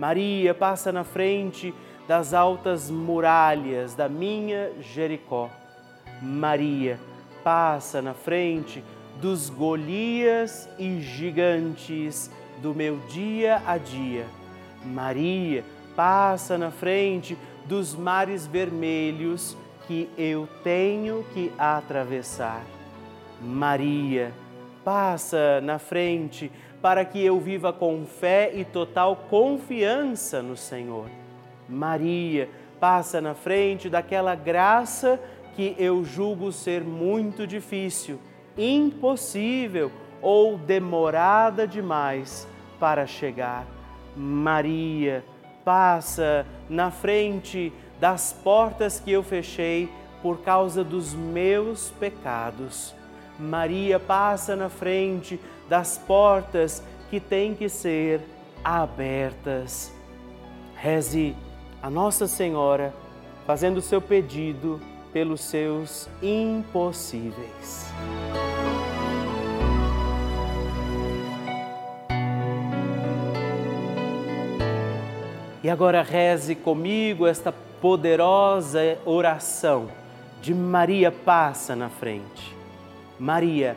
Maria, passa na frente das altas muralhas da minha Jericó. Maria passa na frente dos Golias e gigantes do meu dia a dia. Maria passa na frente dos mares vermelhos que eu tenho que atravessar. Maria passa na frente para que eu viva com fé e total confiança no Senhor. Maria, passa na frente daquela graça que eu julgo ser muito difícil, impossível ou demorada demais para chegar. Maria, passa na frente das portas que eu fechei por causa dos meus pecados. Maria passa na frente das portas que têm que ser abertas. Reze a Nossa Senhora fazendo o seu pedido pelos seus impossíveis. E agora reze comigo esta poderosa oração de Maria passa na frente. Maria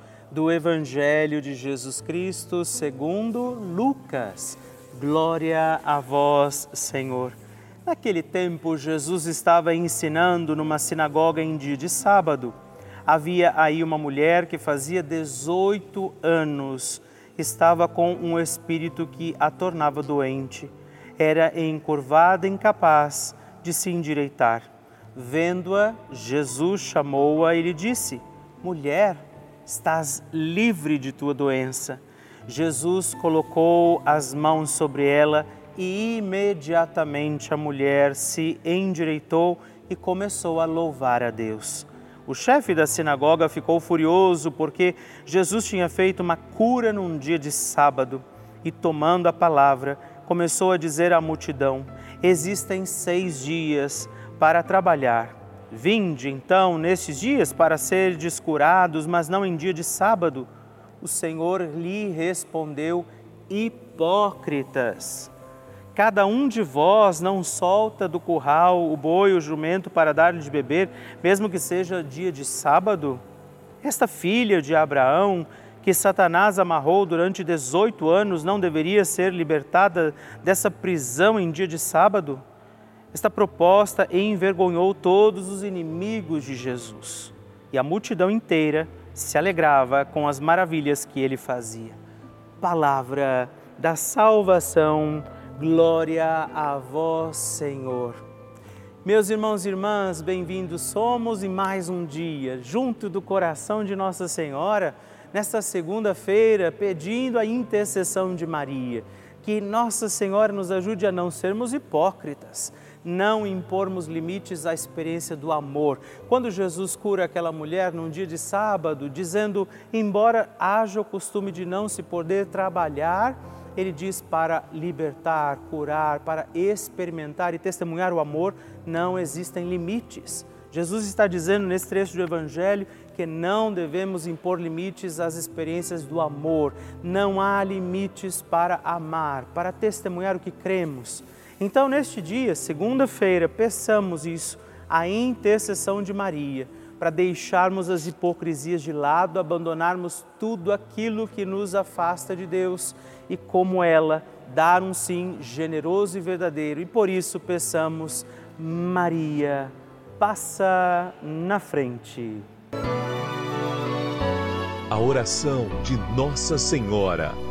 do Evangelho de Jesus Cristo segundo Lucas. Glória a vós, Senhor. Naquele tempo, Jesus estava ensinando numa sinagoga em dia de sábado. Havia aí uma mulher que fazia 18 anos, estava com um espírito que a tornava doente. Era encurvada, incapaz de se endireitar. Vendo-a, Jesus chamou-a e lhe disse: Mulher, estás livre de tua doença. Jesus colocou as mãos sobre ela e imediatamente a mulher se endireitou e começou a louvar a Deus. O chefe da sinagoga ficou furioso porque Jesus tinha feito uma cura num dia de sábado e, tomando a palavra, começou a dizer à multidão: Existem seis dias para trabalhar. Vinde então nesses dias para ser descurados, mas não em dia de sábado. O Senhor lhe respondeu: Hipócritas! Cada um de vós não solta do curral o boi ou o jumento para dar-lhe de beber, mesmo que seja dia de sábado? Esta filha de Abraão, que Satanás amarrou durante 18 anos, não deveria ser libertada dessa prisão em dia de sábado? Esta proposta envergonhou todos os inimigos de Jesus e a multidão inteira se alegrava com as maravilhas que ele fazia. Palavra da salvação Glória a vós, Senhor. Meus irmãos e irmãs, bem-vindos somos em mais um dia, junto do coração de Nossa Senhora, nesta segunda-feira, pedindo a intercessão de Maria. Que Nossa Senhora nos ajude a não sermos hipócritas, não impormos limites à experiência do amor. Quando Jesus cura aquela mulher num dia de sábado, dizendo: embora haja o costume de não se poder trabalhar, ele diz para libertar, curar, para experimentar e testemunhar o amor, não existem limites. Jesus está dizendo nesse trecho do Evangelho que não devemos impor limites às experiências do amor. Não há limites para amar, para testemunhar o que cremos. Então, neste dia, segunda-feira, peçamos isso, a intercessão de Maria, para deixarmos as hipocrisias de lado, abandonarmos tudo aquilo que nos afasta de Deus e, como ela, dar um sim generoso e verdadeiro. E por isso peçamos, Maria, passa na frente. A oração de Nossa Senhora.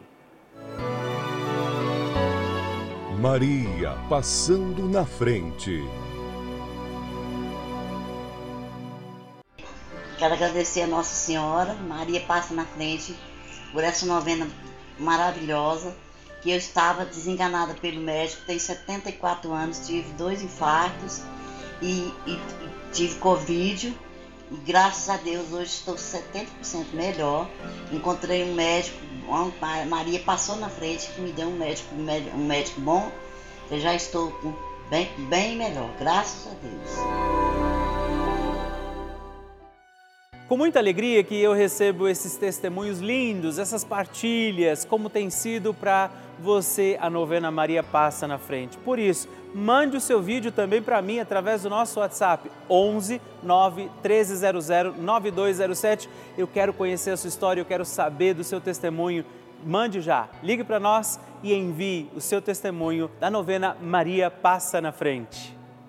Maria passando na frente. Quero agradecer a Nossa Senhora, Maria passa na frente, por essa novena maravilhosa que eu estava desenganada pelo médico, tenho 74 anos, tive dois infartos e, e, e tive Covid. E graças a Deus hoje estou 70% melhor. Encontrei um médico, a Maria passou na frente que me deu um médico, um médico bom. Eu já estou bem, bem melhor, graças a Deus. Com muita alegria que eu recebo esses testemunhos lindos, essas partilhas, como tem sido para você a novena Maria Passa na Frente. Por isso, mande o seu vídeo também para mim através do nosso WhatsApp 11 9 1300 9207. Eu quero conhecer a sua história, eu quero saber do seu testemunho. Mande já, ligue para nós e envie o seu testemunho da novena Maria Passa na Frente.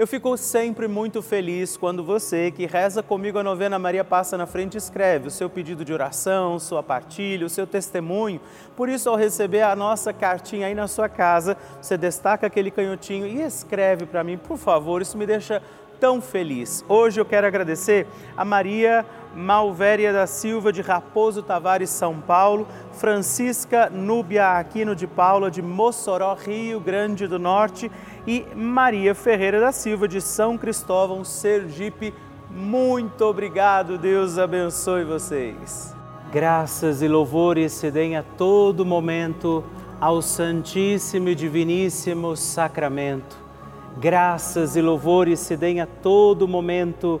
Eu fico sempre muito feliz quando você que reza comigo a novena Maria Passa na Frente escreve o seu pedido de oração, sua partilha, o seu testemunho. Por isso, ao receber a nossa cartinha aí na sua casa, você destaca aquele canhotinho e escreve para mim, por favor. Isso me deixa tão feliz. Hoje eu quero agradecer a Maria Malvéria da Silva de Raposo Tavares, São Paulo, Francisca Núbia Aquino de Paula de Mossoró, Rio Grande do Norte e Maria Ferreira da Silva de São Cristóvão, Sergipe. Muito obrigado, Deus abençoe vocês. Graças e louvores se deem a todo momento ao Santíssimo e Diviníssimo Sacramento. Graças e louvores se deem a todo momento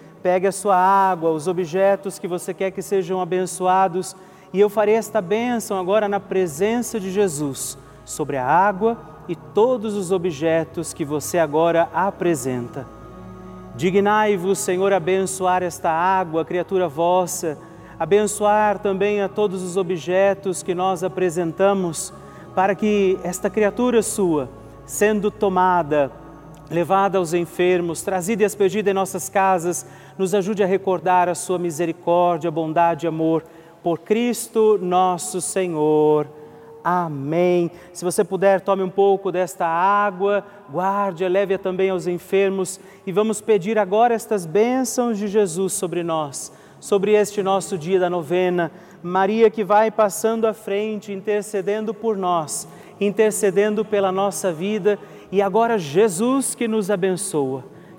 pegue a sua água, os objetos que você quer que sejam abençoados, e eu farei esta bênção agora na presença de Jesus sobre a água e todos os objetos que você agora apresenta. Dignai-vos, Senhor, abençoar esta água, criatura vossa, abençoar também a todos os objetos que nós apresentamos, para que esta criatura sua, sendo tomada, levada aos enfermos, trazida e expedida em nossas casas, nos ajude a recordar a sua misericórdia, bondade e amor. Por Cristo nosso Senhor. Amém. Se você puder, tome um pouco desta água, guarde, leve-a também aos enfermos e vamos pedir agora estas bênçãos de Jesus sobre nós, sobre este nosso dia da novena. Maria que vai passando à frente, intercedendo por nós, intercedendo pela nossa vida e agora Jesus que nos abençoa,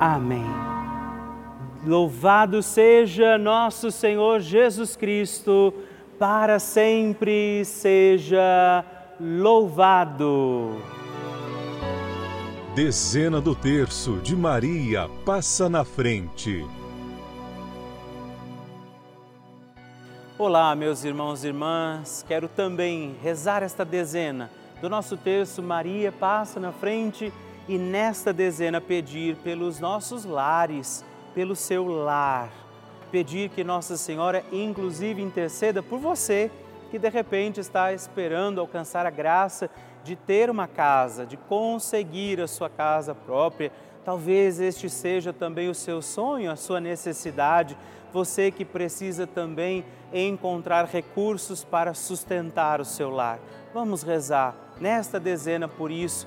Amém. Louvado seja nosso Senhor Jesus Cristo para sempre seja louvado. Dezena do terço de Maria passa na frente. Olá, meus irmãos e irmãs, quero também rezar esta dezena do nosso terço Maria passa na frente e nesta dezena pedir pelos nossos lares, pelo seu lar. Pedir que Nossa Senhora, inclusive, interceda por você que de repente está esperando alcançar a graça de ter uma casa, de conseguir a sua casa própria, Talvez este seja também o seu sonho, a sua necessidade, você que precisa também encontrar recursos para sustentar o seu lar. Vamos rezar nesta dezena por isso,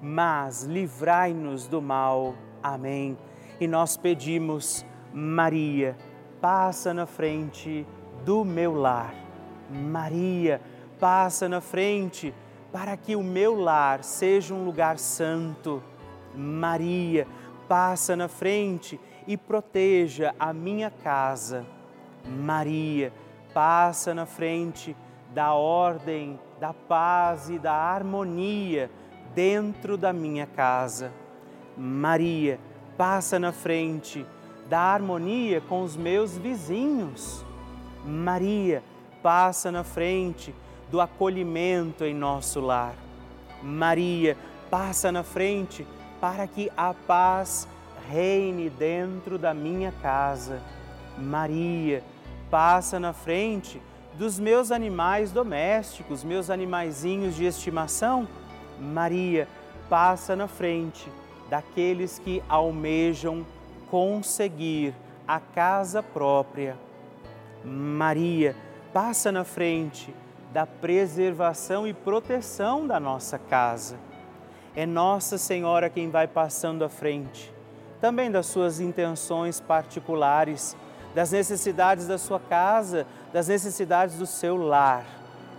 mas livrai-nos do mal. Amém. E nós pedimos, Maria, passa na frente do meu lar. Maria, passa na frente para que o meu lar seja um lugar santo Maria, passa na frente e proteja a minha casa. Maria, passa na frente da ordem, da paz e da harmonia dentro da minha casa. Maria, passa na frente da harmonia com os meus vizinhos. Maria, passa na frente do acolhimento em nosso lar. Maria, passa na frente para que a paz reine dentro da minha casa. Maria, passa na frente dos meus animais domésticos, meus animaizinhos de estimação. Maria, passa na frente daqueles que almejam conseguir a casa própria. Maria, passa na frente da preservação e proteção da nossa casa é Nossa Senhora quem vai passando à frente, também das suas intenções particulares, das necessidades da sua casa, das necessidades do seu lar.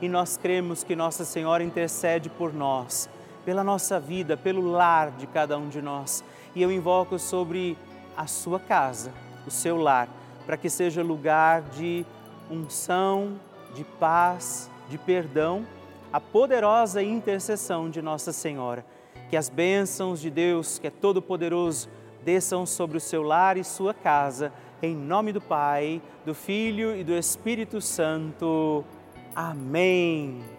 E nós cremos que Nossa Senhora intercede por nós, pela nossa vida, pelo lar de cada um de nós. E eu invoco sobre a sua casa, o seu lar, para que seja lugar de unção, de paz, de perdão, a poderosa intercessão de Nossa Senhora que as bênçãos de Deus, que é todo-poderoso, desçam sobre o seu lar e sua casa, em nome do Pai, do Filho e do Espírito Santo. Amém.